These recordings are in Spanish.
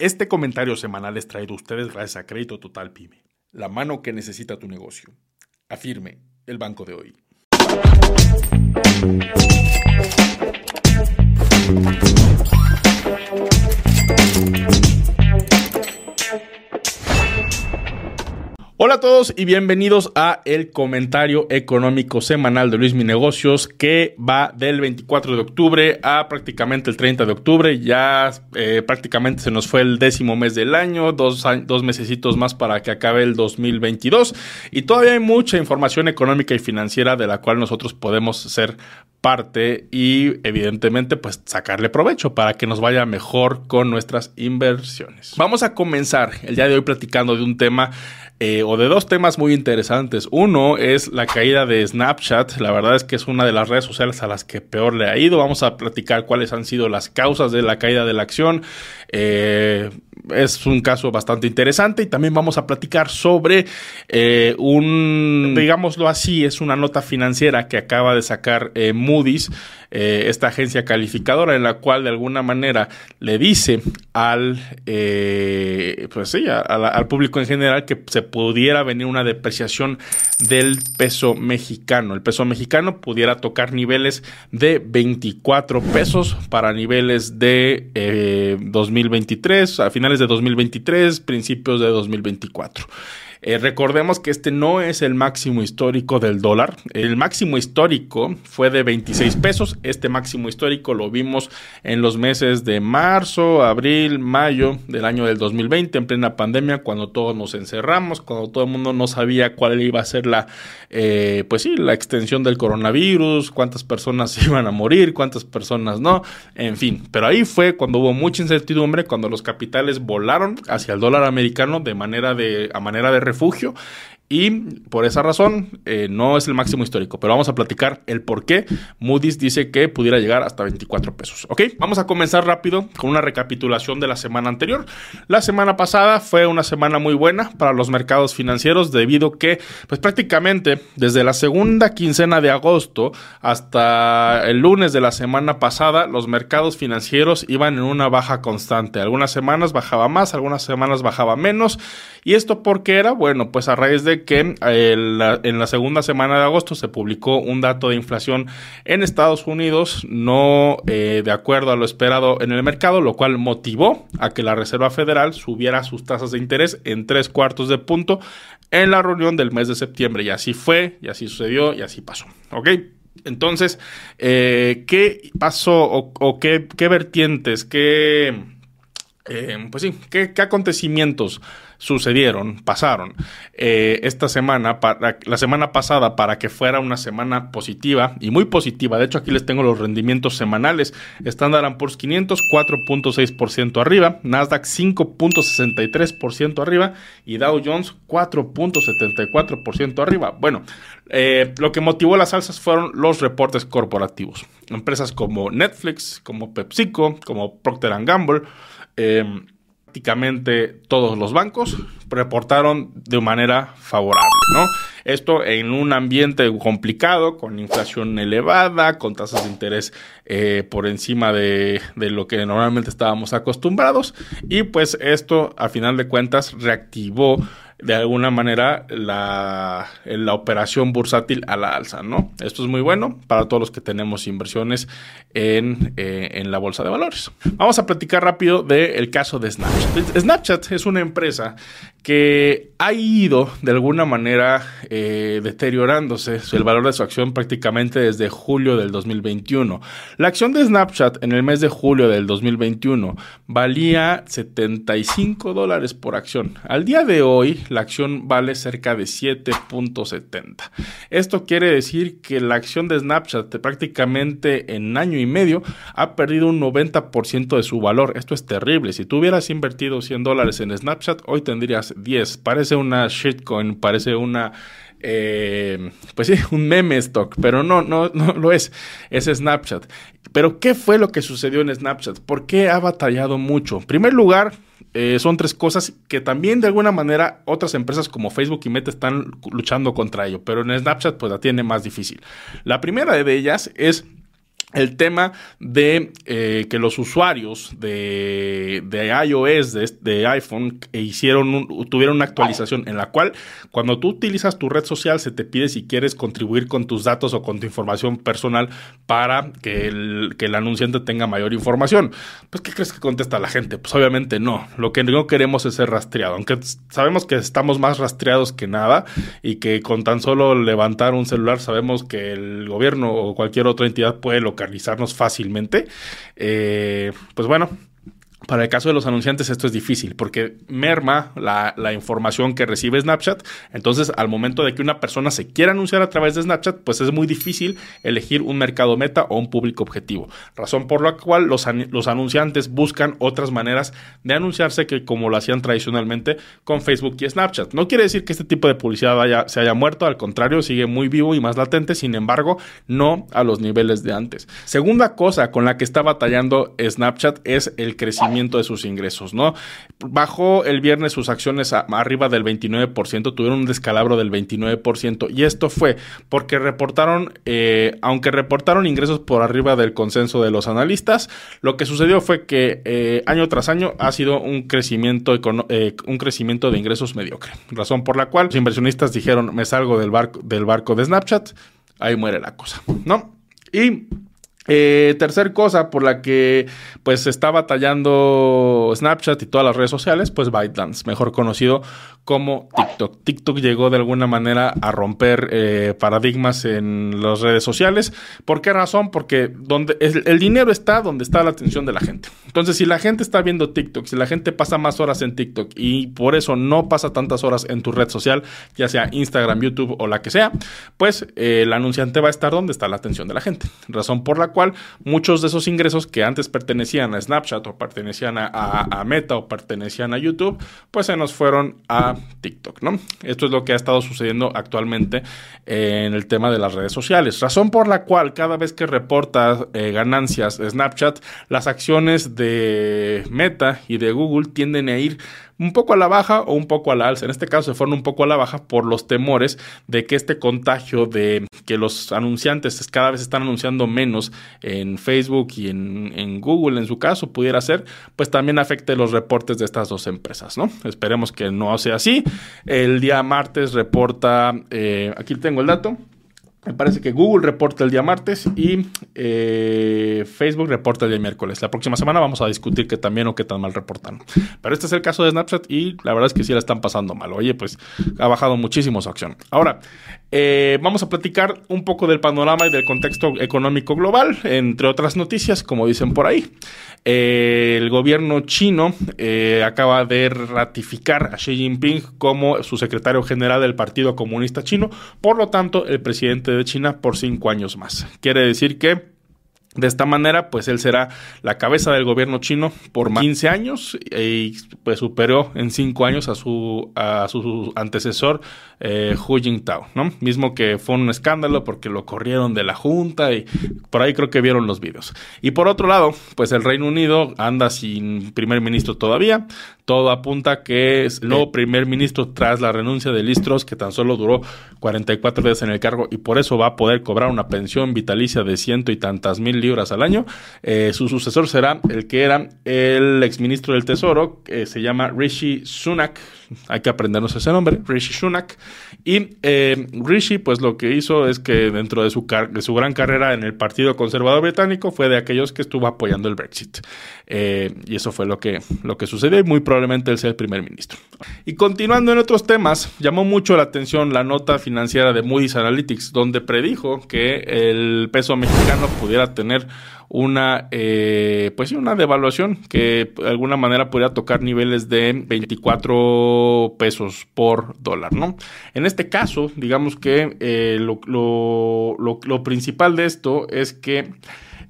Este comentario semanal es traído a ustedes gracias a Crédito Total Pyme, la mano que necesita tu negocio. Afirme, el banco de hoy. Hola a todos y bienvenidos a el comentario económico semanal de Luis Mi Negocios que va del 24 de octubre a prácticamente el 30 de octubre. Ya eh, prácticamente se nos fue el décimo mes del año, dos, dos mesecitos más para que acabe el 2022 y todavía hay mucha información económica y financiera de la cual nosotros podemos ser parte y evidentemente pues sacarle provecho para que nos vaya mejor con nuestras inversiones. Vamos a comenzar el día de hoy platicando de un tema eh, o de dos temas muy interesantes. Uno es la caída de Snapchat. La verdad es que es una de las redes sociales a las que peor le ha ido. Vamos a platicar cuáles han sido las causas de la caída de la acción. Eh, es un caso bastante interesante y también vamos a platicar sobre eh, un, digámoslo así, es una nota financiera que acaba de sacar eh, Moody's, eh, esta agencia calificadora, en la cual de alguna manera le dice al, pues sí, al público en general que se pudiera venir una depreciación del peso mexicano. El peso mexicano pudiera tocar niveles de 24 pesos para niveles de 2023, a de 2023, principios de 2024. Eh, recordemos que este no es el máximo histórico del dólar. El máximo histórico fue de 26 pesos. Este máximo histórico lo vimos en los meses de marzo, abril, mayo del año del 2020, en plena pandemia, cuando todos nos encerramos, cuando todo el mundo no sabía cuál iba a ser la, eh, pues sí, la extensión del coronavirus, cuántas personas iban a morir, cuántas personas no, en fin. Pero ahí fue cuando hubo mucha incertidumbre, cuando los capitales volaron hacia el dólar americano de manera de, a manera de refugio y por esa razón eh, no es el máximo histórico, pero vamos a platicar el por qué Moody's dice que pudiera llegar hasta 24 pesos. ¿Ok? Vamos a comenzar rápido con una recapitulación de la semana anterior. La semana pasada fue una semana muy buena para los mercados financieros debido que pues prácticamente desde la segunda quincena de agosto hasta el lunes de la semana pasada los mercados financieros iban en una baja constante. Algunas semanas bajaba más, algunas semanas bajaba menos. ¿Y esto por qué era? Bueno, pues a raíz de que eh, en la segunda semana de agosto se publicó un dato de inflación en Estados Unidos no eh, de acuerdo a lo esperado en el mercado, lo cual motivó a que la Reserva Federal subiera sus tasas de interés en tres cuartos de punto en la reunión del mes de septiembre. Y así fue, y así sucedió, y así pasó. ¿Ok? Entonces, eh, ¿qué pasó o, qué, vertientes, qué, pues sí, qué acontecimientos sucedieron, pasaron eh, esta semana, para, la semana pasada, para que fuera una semana positiva y muy positiva. De hecho, aquí les tengo los rendimientos semanales. Standard Poor's 500, 4.6% arriba, Nasdaq 5.63% arriba y Dow Jones 4.74% arriba. Bueno, eh, lo que motivó las alzas fueron los reportes corporativos. Empresas como Netflix, como PepsiCo, como Procter Gamble, eh, prácticamente todos los bancos reportaron de manera favorable, ¿no? Esto en un ambiente complicado, con inflación elevada, con tasas de interés eh, por encima de, de, lo que normalmente estábamos acostumbrados, y pues esto, a final de cuentas, reactivó de alguna manera la, la, operación bursátil a la alza, ¿no? Esto es muy bueno para todos los que tenemos inversiones en, eh, en la bolsa de valores. Vamos a platicar rápido del caso de Snapchat. Snapchat es una empresa que ha ido de alguna manera eh, deteriorándose el valor de su acción prácticamente desde julio del 2021. La acción de Snapchat en el mes de julio del 2021 valía 75 dólares por acción. Al día de hoy, la acción vale cerca de 7.70. Esto quiere decir que la acción de Snapchat prácticamente en año y medio ha perdido un 90% de su valor. Esto es terrible. Si tú hubieras invertido 100 dólares en Snapchat, hoy tendrías 10. Parece una shitcoin, parece una... Eh, pues sí, un meme stock, pero no, no, no lo es, es Snapchat. Pero ¿qué fue lo que sucedió en Snapchat? ¿Por qué ha batallado mucho? En primer lugar, eh, son tres cosas que también de alguna manera otras empresas como Facebook y Meta están luchando contra ello, pero en Snapchat pues la tiene más difícil. La primera de ellas es el tema de eh, que los usuarios de, de iOS, de, iPhone, hicieron tuvieron una actualización en la cual cuando tú utilizas tu red social se te pide si quieres contribuir con tus datos o con tu información personal para que el, que el anunciante tenga mayor información. Pues, ¿qué crees que contesta la gente? Pues obviamente no. Lo que no queremos es ser rastreado. Aunque sabemos que estamos más rastreados que nada y que con tan solo levantar un celular sabemos que el gobierno o cualquier otra entidad puede lo localizarnos fácilmente. Eh, pues bueno, para el caso de los anunciantes esto es difícil porque merma la, información que recibe Snapchat. Entonces al momento de que una persona se quiera anunciar a través de Snapchat, pues es muy difícil elegir un mercado meta o un público objetivo. Razón por la cual los, los anunciantes buscan otras maneras de anunciarse que como lo hacían tradicionalmente con Facebook y Snapchat. No quiere decir que este tipo de publicidad se haya muerto, al contrario, sigue muy vivo y más latente, sin embargo, no a los niveles de antes. Segunda cosa con la que está batallando Snapchat es el crecimiento de sus ingresos, ¿no? Bajó el viernes sus acciones arriba del 29%, tuvieron un descalabro del 29%, y esto fue porque reportaron, eh, aunque reportaron ingresos por arriba del consenso de los analistas, lo que sucedió fue que eh, año tras año ha sido un crecimiento, eh, un crecimiento de ingresos mediocre, razón por la cual los inversionistas dijeron, me salgo del barco, del barco de Snapchat, ahí muere la cosa, ¿no? Y eh, tercer cosa por la que pues está batallando Snapchat y todas las redes sociales, pues ByteDance, mejor conocido como TikTok. TikTok llegó de alguna manera a romper eh, paradigmas en las redes sociales. ¿Por qué razón? Porque donde el, dinero está donde está la atención de la gente. Entonces, si la gente está viendo TikTok, si la gente pasa más horas en TikTok y por eso no pasa tantas horas en tu red social, ya sea Instagram, YouTube o la que sea, pues eh, el anunciante va a estar donde está la atención de la gente. Razón por la cual muchos de esos ingresos que antes pertenecían a Snapchat o pertenecían a Meta o pertenecían a YouTube, pues se nos fueron a TikTok, ¿no? Esto es lo que ha estado sucediendo actualmente en el tema de las redes sociales. Razón por la cual cada vez que reporta eh, ganancias Snapchat, las acciones de Meta y de Google tienden a ir un poco a la baja o un poco a la alza. En este caso se fueron un poco a la baja por los temores de que este contagio de que los anunciantes cada vez están anunciando menos en Facebook y en, Google en su caso pudiera ser, pues también afecte los reportes de estas dos empresas, ¿no? Esperemos que no sea así. El día martes reporta, eh, aquí tengo el dato, me parece que Google reporta el día martes y eh, Facebook reporta el día miércoles. La próxima semana vamos a discutir qué tan bien o qué tan mal reportan. Pero este es el caso de Snapchat y la verdad es que sí la están pasando mal. Oye, pues ha bajado muchísimo su acción. Ahora, eh, vamos a platicar un poco del panorama y del contexto económico global, entre otras noticias, como dicen por ahí. Eh, el gobierno chino acaba de ratificar a Xi Jinping como su secretario general del Partido Comunista Chino. Por lo tanto, el presidente de China por cinco años más. Quiere decir que de esta manera, pues él será la cabeza del gobierno chino por más de 15 años y pues superó en 5 años a su, a su antecesor eh, Hu Jintao, ¿no? Mismo que fue un escándalo porque lo corrieron de la junta y por ahí creo que vieron los vídeos. Y por otro lado, pues el Reino Unido anda sin primer ministro todavía. Todo apunta que es el nuevo primer ministro tras la renuncia de Listros, que tan solo duró 44 días en el cargo y por eso va a poder cobrar una pensión vitalicia de ciento y tantas mil libras al año. Eh, su sucesor será el que era el exministro del Tesoro, que se llama Rishi Sunak. Hay que aprendernos ese nombre, Rishi Sunak. Y eh, Rishi, pues lo que hizo es que dentro de su, gran carrera en el Partido Conservador Británico fue de aquellos que estuvo apoyando el Brexit. Eh, y eso fue lo que, lo que sucedió y muy probablemente él sea el primer ministro. Y continuando en otros temas, llamó mucho la atención la nota financiera de Moody's Analytics, donde predijo que el peso mexicano pudiera tener una, eh, pues una devaluación que de alguna manera podría tocar niveles de 24 pesos por dólar, ¿no? En este caso, digamos que eh, lo, lo, lo principal de esto es que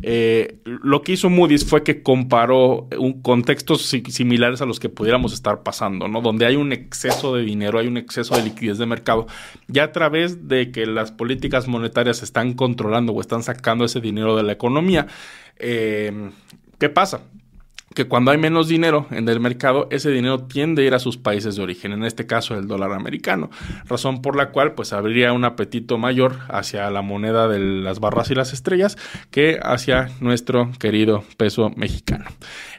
eh, lo que hizo Moody's fue que comparó un, contextos similares a los que pudiéramos estar pasando, ¿no? Donde hay un exceso de dinero, hay un exceso de liquidez de mercado, ya a través de que las políticas monetarias están controlando o están sacando ese dinero de la economía. Eh, ¿Qué pasa? Que cuando hay menos dinero en el mercado, ese dinero tiende a ir a sus países de origen, en este caso el dólar americano, razón por la cual pues habría un apetito mayor hacia la moneda de las barras y las estrellas que hacia nuestro querido peso mexicano.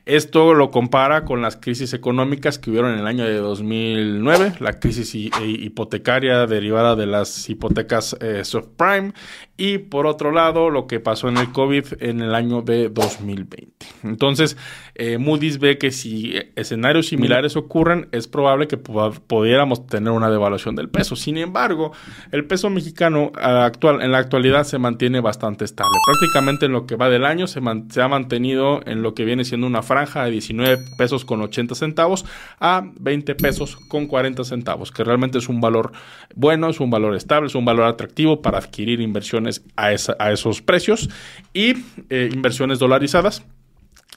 Esto lo compara con las crisis económicas que hubieron en el año de 2009, la crisis e hipotecaria derivada de las hipotecas eh, subprime y por otro lado lo que pasó en el COVID en el año de 2020. Entonces, eh, Moody's ve que si escenarios similares ocurren, es probable que pudiéramos tener una devaluación del peso. Sin embargo, el peso mexicano actual, en la actualidad se mantiene bastante estable. Prácticamente en lo que va del año se, se ha mantenido en lo que viene siendo una franja de 19 pesos con 80 centavos a 20 pesos con 40 centavos, que realmente es un valor bueno, es un valor estable, es un valor atractivo para adquirir inversiones a, a esos precios y eh, inversiones dolarizadas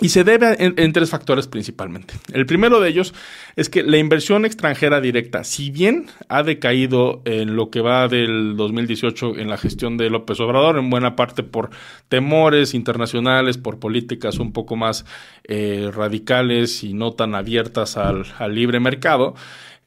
y se debe en, tres factores principalmente. El primero de ellos es que la inversión extranjera directa, si bien ha decaído en lo que va del 2018 en la gestión de López Obrador, en buena parte por temores internacionales, por políticas un poco más eh, radicales y no tan abiertas al, libre mercado,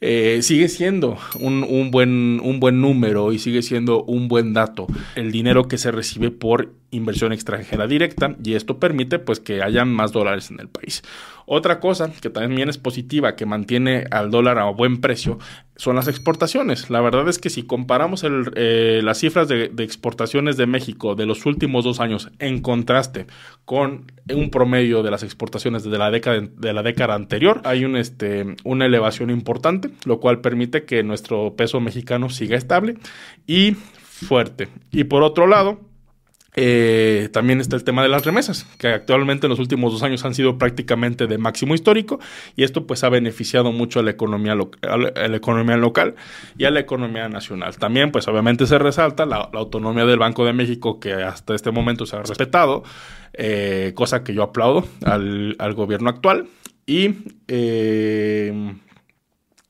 eh, sigue siendo un, un, buen, un buen número y sigue siendo un buen dato el dinero que se recibe por inversión extranjera directa y esto permite pues que haya más dólares en el país. Otra cosa que también es positiva, que mantiene al dólar a buen precio, son las exportaciones. La verdad es que si comparamos eh, las cifras de, exportaciones de México de los últimos dos años en contraste con un promedio de las exportaciones de la década, de la década anterior, hay un, este, una elevación importante, lo cual permite que nuestro peso mexicano siga estable y fuerte. Y por otro lado, eh, también está el tema de las remesas, que actualmente en los últimos dos años han sido prácticamente de máximo histórico y esto pues ha beneficiado mucho a la economía, a economía local y a la economía nacional. También pues obviamente se resalta la, autonomía del Banco de México que hasta este momento se ha respetado, eh, cosa que yo aplaudo al, gobierno actual y, eh,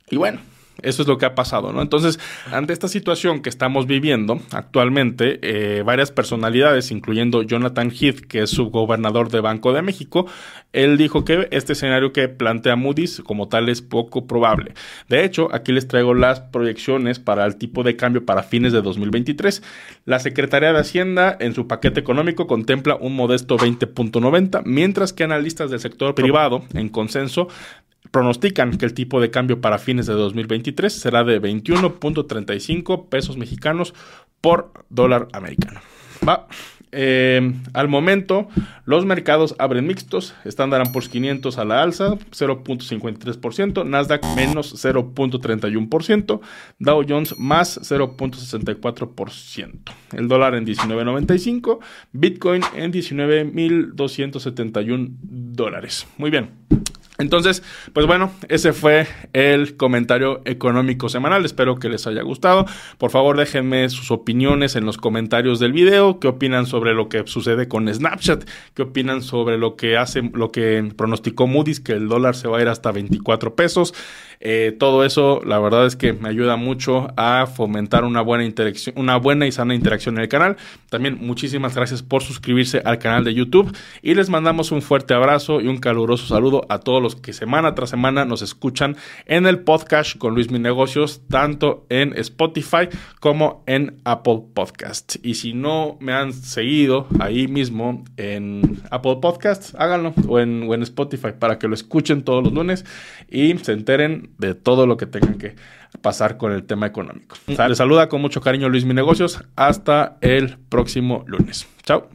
y bueno. Eso es lo que ha pasado, ¿no? Entonces, ante esta situación que estamos viviendo actualmente, eh, varias personalidades, incluyendo Jonathan Heath, que es subgobernador de Banco de México, él dijo que este escenario que plantea Moody's como tal es poco probable. De hecho, aquí les traigo las proyecciones para el tipo de cambio para fines de 2023. La Secretaría de Hacienda en su paquete económico contempla un modesto 20.90, mientras que analistas del sector privado en consenso pronostican que el tipo de cambio para fines de 2023 será de 21.35 pesos mexicanos por dólar americano. Va. Eh, al momento, los mercados abren mixtos. Standard Poor's 500 a la alza, 0.53%. Nasdaq menos 0.31%. Dow Jones más 0.64%. El dólar en 19.95. Bitcoin en 19.271 dólares. Muy bien. Entonces, pues bueno, ese fue el comentario económico semanal. Espero que les haya gustado. Por favor, déjenme sus opiniones en los comentarios del video. ¿Qué opinan sobre lo que sucede con Snapchat? ¿Qué opinan sobre lo que hace, lo que pronosticó Moody's, que el dólar se va a ir hasta 24 pesos? Eh, todo eso, la verdad es que me ayuda mucho a fomentar una buena interacción, una buena y sana interacción en el canal. También muchísimas gracias por suscribirse al canal de YouTube y les mandamos un fuerte abrazo y un caluroso saludo a todos los que semana tras semana nos escuchan en el podcast con Luis Mi Negocios, tanto en Spotify como en Apple Podcasts. Y si no me han seguido ahí mismo en Apple Podcasts, háganlo o en Spotify para que lo escuchen todos los lunes y se enteren de todo lo que tengan que pasar con el tema económico. Les saluda con mucho cariño Luis Mi Negocios. Hasta el próximo lunes. Chao.